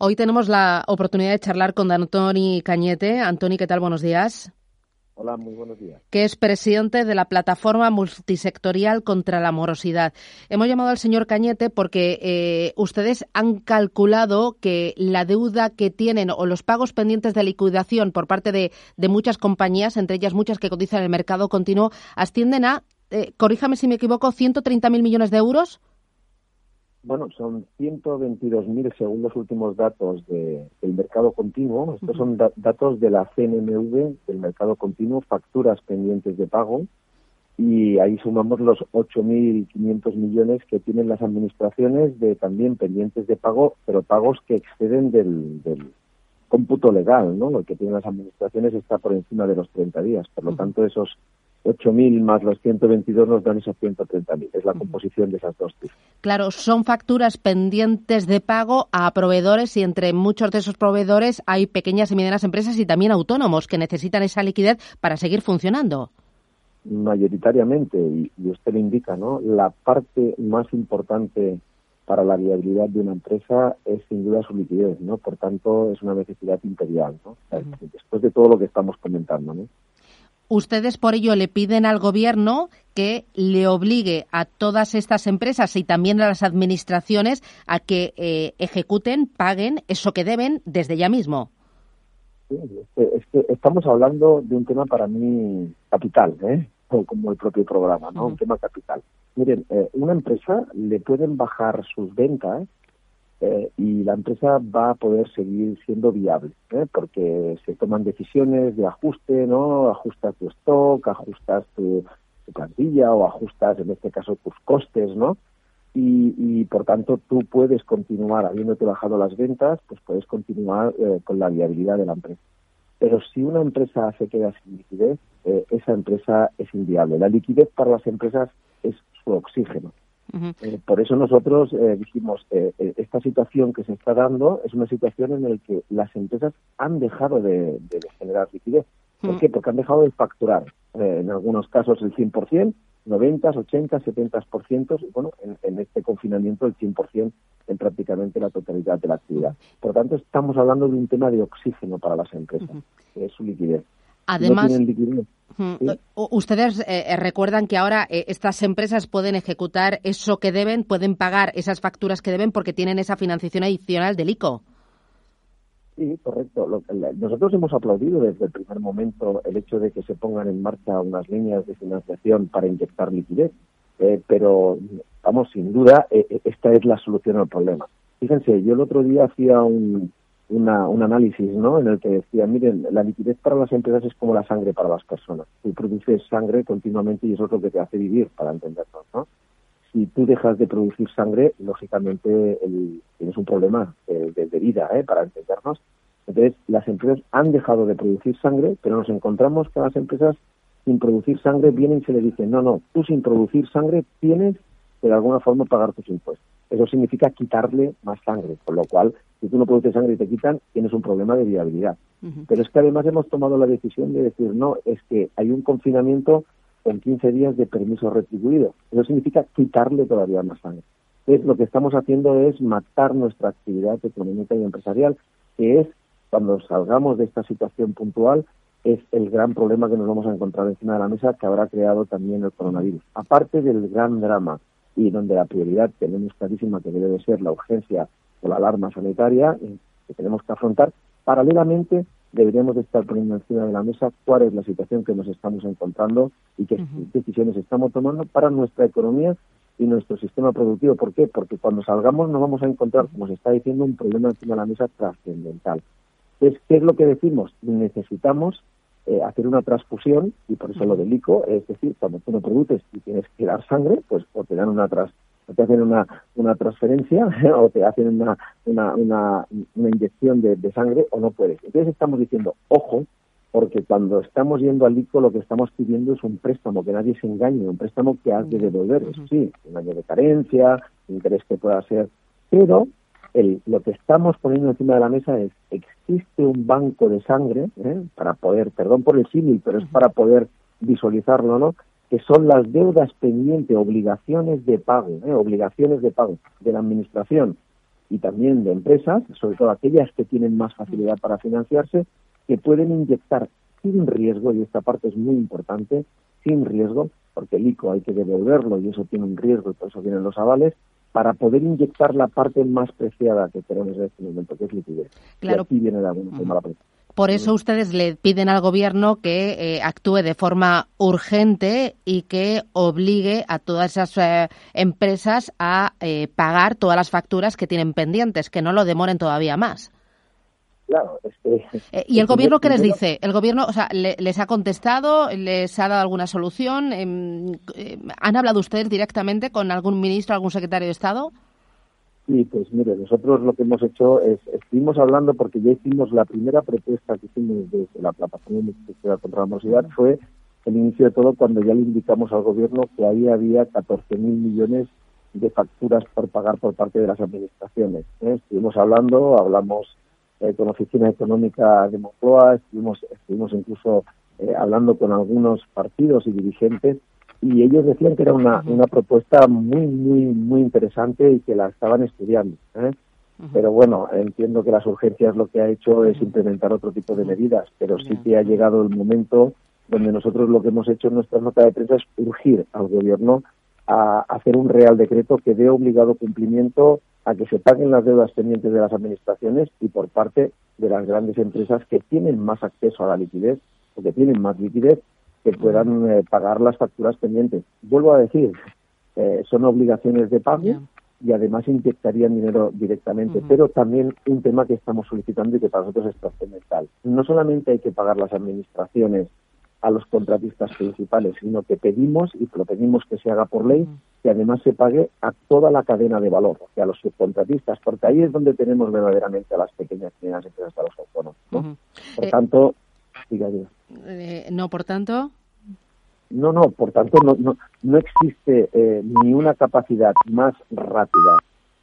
Hoy tenemos la oportunidad de charlar con Antoni Cañete. Antoni, ¿qué tal? Buenos días. Hola, muy buenos días. Que es presidente de la plataforma multisectorial contra la morosidad. Hemos llamado al señor Cañete porque eh, ustedes han calculado que la deuda que tienen o los pagos pendientes de liquidación por parte de, muchas compañías, entre ellas muchas que cotizan en el mercado continuo, ascienden a, eh, corríjame si me equivoco, 130.000 millones de euros. Bueno, son 122.000 según los últimos datos del mercado continuo. Estos son datos de la CNMV, del mercado continuo, facturas pendientes de pago. Y ahí sumamos los 8.500 millones que tienen las administraciones de también pendientes de pago, pero pagos que exceden del, cómputo legal, ¿no? Lo que tienen las administraciones está por encima de los 30 días. Por lo tanto, esos 8.000 más los 122 nos dan esos 130.000. Es la composición de esas dos cifras. Claro, son facturas pendientes de pago a proveedores y entre muchos de esos proveedores hay pequeñas y medianas empresas y también autónomos que necesitan esa liquidez para seguir funcionando. Mayoritariamente, y, usted lo indica, ¿no? La parte más importante para la viabilidad de una empresa es sin duda su liquidez, ¿no? Por tanto, es una necesidad imperial, ¿no? Después de todo lo que estamos comentando, ¿no? Ustedes por ello le piden al Gobierno que le obligue a todas estas empresas y también a las administraciones a que eh, ejecuten, paguen eso que deben desde ya mismo. es, que, estamos hablando de un tema para mí capital, ¿eh? como el propio programa, ¿no? Un tema capital. Miren, eh, una empresa le pueden bajar sus ventas eh, y la empresa va a poder seguir siendo viable, ¿eh? porque se toman decisiones de ajuste, ¿no? Ajustas tu stock, ajustas tu, plantilla o ajustas, en este caso, tus costes, ¿no? Y, por tanto tú puedes continuar, habiéndote bajado las ventas, pues puedes continuar eh, con la viabilidad de la empresa. Pero si una empresa se queda sin liquidez, esa empresa es inviable. La liquidez para las empresas es su oxígeno. Eh, por eso nosotros eh, dijimos, eh, esta situación que se está dando es una situación en la que las empresas han dejado de, generar liquidez. ¿Por qué? Porque han dejado de facturar, en algunos casos el 100%, 90, 80, 70%, y bueno, en, este confinamiento el 100% en prácticamente la totalidad de la actividad. Por lo tanto, estamos hablando de un tema de oxígeno para las empresas, que es su liquidez. Además, ustedes eh, eh, recuerdan que ahora eh, estas empresas pueden ejecutar eso que deben, pueden pagar esas facturas que deben porque tienen esa financiación adicional del ICO. Sí, correcto. nosotros hemos aplaudido desde el primer momento el hecho de que se pongan en marcha unas líneas de financiación para inyectar liquidez, pero vamos, sin duda, esta es la solución al problema. Fíjense, yo el otro día hacía un, una, un análisis ¿no? en el que decía, miren, la liquidez para las empresas es como la sangre para las personas. Tú produces sangre continuamente y eso es lo que te hace vivir, para entendernos. ¿no? Si tú dejas de producir sangre, lógicamente tienes un problema de, de, vida, ¿eh? para entendernos. Entonces, las empresas han dejado de producir sangre, pero nos encontramos que las empresas sin producir sangre vienen y se le dicen, no, no, tú sin producir sangre tienes que de alguna forma pagar tus impuestos. Eso significa quitarle más sangre, con lo cual, si tú no produces sangre y te quitan, tienes un problema de viabilidad. Pero es que además hemos tomado la decisión de decir, no, es que hay un confinamiento con 15 días de permiso retribuido. Eso significa quitarle todavía más sangre. Entonces, lo que estamos haciendo es matar nuestra actividad económica y empresarial, que es, cuando salgamos de esta situación puntual, es el gran problema que nos vamos a encontrar encima de la mesa que habrá creado también el coronavirus. Aparte del gran drama y donde la prioridad tenemos clarísima que debe de ser la urgencia o la alarma sanitaria que tenemos que afrontar, paralelamente deberíamos de estar poniendo encima de la mesa cuál es la situación que nos estamos encontrando y qué decisiones estamos tomando para nuestra economía y nuestro sistema productivo. ¿Por qué? Porque cuando salgamos nos vamos a encontrar, como se está diciendo, un problema encima de la mesa trascendental. Entonces, ¿qué es lo que decimos? Necesitamos eh, hacer una transfusión, y por eso lo del ICO, es decir, cuando tú no produces y tienes que dar sangre, pues o te dan una, te hacen una, una transferencia o te hacen una, una, una, una inyección de, de, sangre o no puedes. Entonces estamos diciendo, ojo, porque cuando estamos yendo al ICO lo que estamos pidiendo es un préstamo, que nadie se engañe, un préstamo que has de devolver. sí, un año de carencia, interés que pueda ser, pero el, lo que estamos poniendo encima de la mesa es, existe un banco de sangre, ¿eh? para poder, perdón por el símil, pero es para poder visualizarlo, ¿no? Que son las deudas pendientes, obligaciones de pago, ¿eh? obligaciones de pago de la administración y también de empresas, sobre todo aquellas que tienen más facilidad para financiarse, que pueden inyectar sin riesgo, y esta parte es muy importante, sin riesgo, porque el ICO hay que devolverlo y eso tiene un riesgo y por eso vienen los avales, para poder inyectar la parte más preciada que tenemos en este momento, que es liquidez. Claro. Y aquí viene la, la por eso ustedes le piden al Gobierno que eh, actúe de forma urgente y que obligue a todas esas eh, empresas a eh, pagar todas las facturas que tienen pendientes, que no lo demoren todavía más. Claro, ¿Y el gobierno qué les dice? ¿El gobierno o sea, les ha contestado? ¿Les ha dado alguna solución? Em, ¿Han hablado ustedes directamente con algún ministro, algún secretario de Estado? Sí, pues mire, nosotros lo que hemos hecho es, estuvimos hablando porque ya hicimos la primera propuesta que hicimos desde la plataforma de contra la morosidad, fue el inicio de todo cuando ya le indicamos al gobierno que ahí había 14.000 millones de facturas por pagar por parte de las administraciones. ¿eh? Estuvimos hablando, hablamos eh, con la Oficina Económica de Moncloa, estuvimos, estuvimos incluso eh, hablando con algunos partidos y dirigentes y ellos decían que era una, una propuesta muy, muy, muy interesante y que la estaban estudiando. ¿eh? Pero bueno, entiendo que las urgencias lo que ha hecho es implementar otro tipo de medidas, pero sí que ha llegado el momento donde nosotros lo que hemos hecho en nuestra nota de prensa es urgir al gobierno a hacer un real decreto que dé obligado cumplimiento a que se paguen las deudas pendientes de las administraciones y por parte de las grandes empresas que tienen más acceso a la liquidez o que tienen más liquidez que puedan eh, pagar las facturas pendientes. Vuelvo a decir, eh, son obligaciones de pago y además inyectarían dinero directamente, pero también un tema que estamos solicitando y que para nosotros es trascendental. No solamente hay que pagar las administraciones a los contratistas principales, sino que pedimos, y lo pedimos que se haga por ley, que además se pague a toda la cadena de valor, o sea, a los subcontratistas, porque ahí es donde tenemos verdaderamente a las pequeñas y medianas empresas, a los autónomos. Por eh, tanto, diga, no, por tanto. No, no, por tanto no, no, no existe eh, ni una capacidad más rápida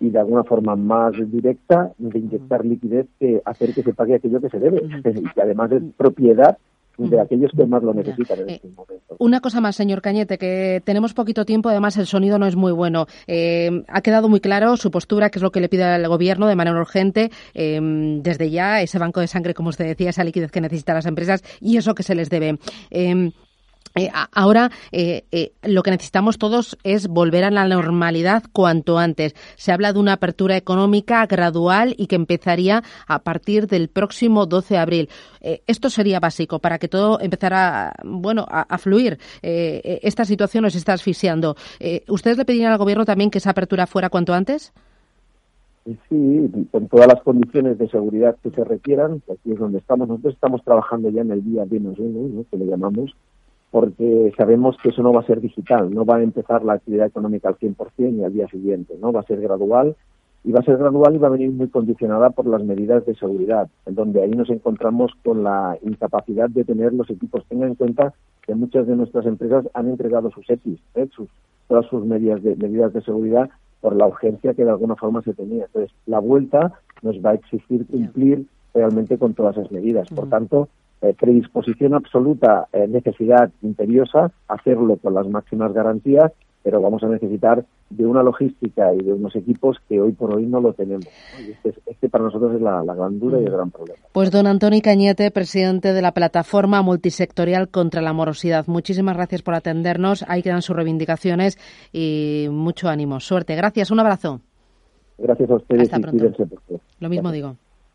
y de alguna forma más directa de inyectar liquidez que hacer que se pague aquello que se debe. Y que además es propiedad de aquellos que más lo necesitan en eh, este momento. Una cosa más, señor Cañete, que tenemos poquito tiempo, además el sonido no es muy bueno. Eh, ha quedado muy claro su postura, que es lo que le pide al Gobierno de manera urgente, desde ya, ese banco de sangre, como usted decía, esa liquidez que necesitan las empresas y eso que se les debe. Eh, ahora eh, eh, lo que necesitamos todos es volver a la normalidad cuanto antes. Se habla de una apertura económica gradual y que empezaría a partir del próximo 12 de abril. esto sería básico para que todo empezara bueno, a, fluir. esta situación nos está asfixiando. ¿Ustedes le pedirían al Gobierno también que esa apertura fuera cuanto antes? Sí, con todas las condiciones de seguridad que se requieran, aquí es donde estamos. Nosotros estamos trabajando ya en el día uno, ¿no? que le llamamos, porque sabemos que eso no va a ser digital, no va a empezar la actividad económica al 100% y al día siguiente, ¿no? Va a ser gradual y va a ser gradual y va a venir muy condicionada por las medidas de seguridad, en donde ahí nos encontramos con la incapacidad de tener los equipos. Tenga en cuenta que muchas de nuestras empresas han entregado sus EPIs, ¿eh? sus, todas sus medidas de, medidas de seguridad por la urgencia que de alguna forma se tenía. Entonces, la vuelta nos va a exigir cumplir realmente con todas esas medidas. Por tanto, eh, predisposición absoluta, eh, necesidad imperiosa, hacerlo con las máximas garantías, pero vamos a necesitar de una logística y de unos equipos que hoy por hoy no lo tenemos. Este, este, para nosotros es la, gran duda y el gran problema. Pues don Antonio Cañete, presidente de la plataforma multisectorial contra la morosidad, muchísimas gracias por atendernos. Ahí quedan sus reivindicaciones y mucho ánimo. Suerte. Gracias. Un abrazo. Gracias a ustedes Hasta pronto. Lo mismo digo.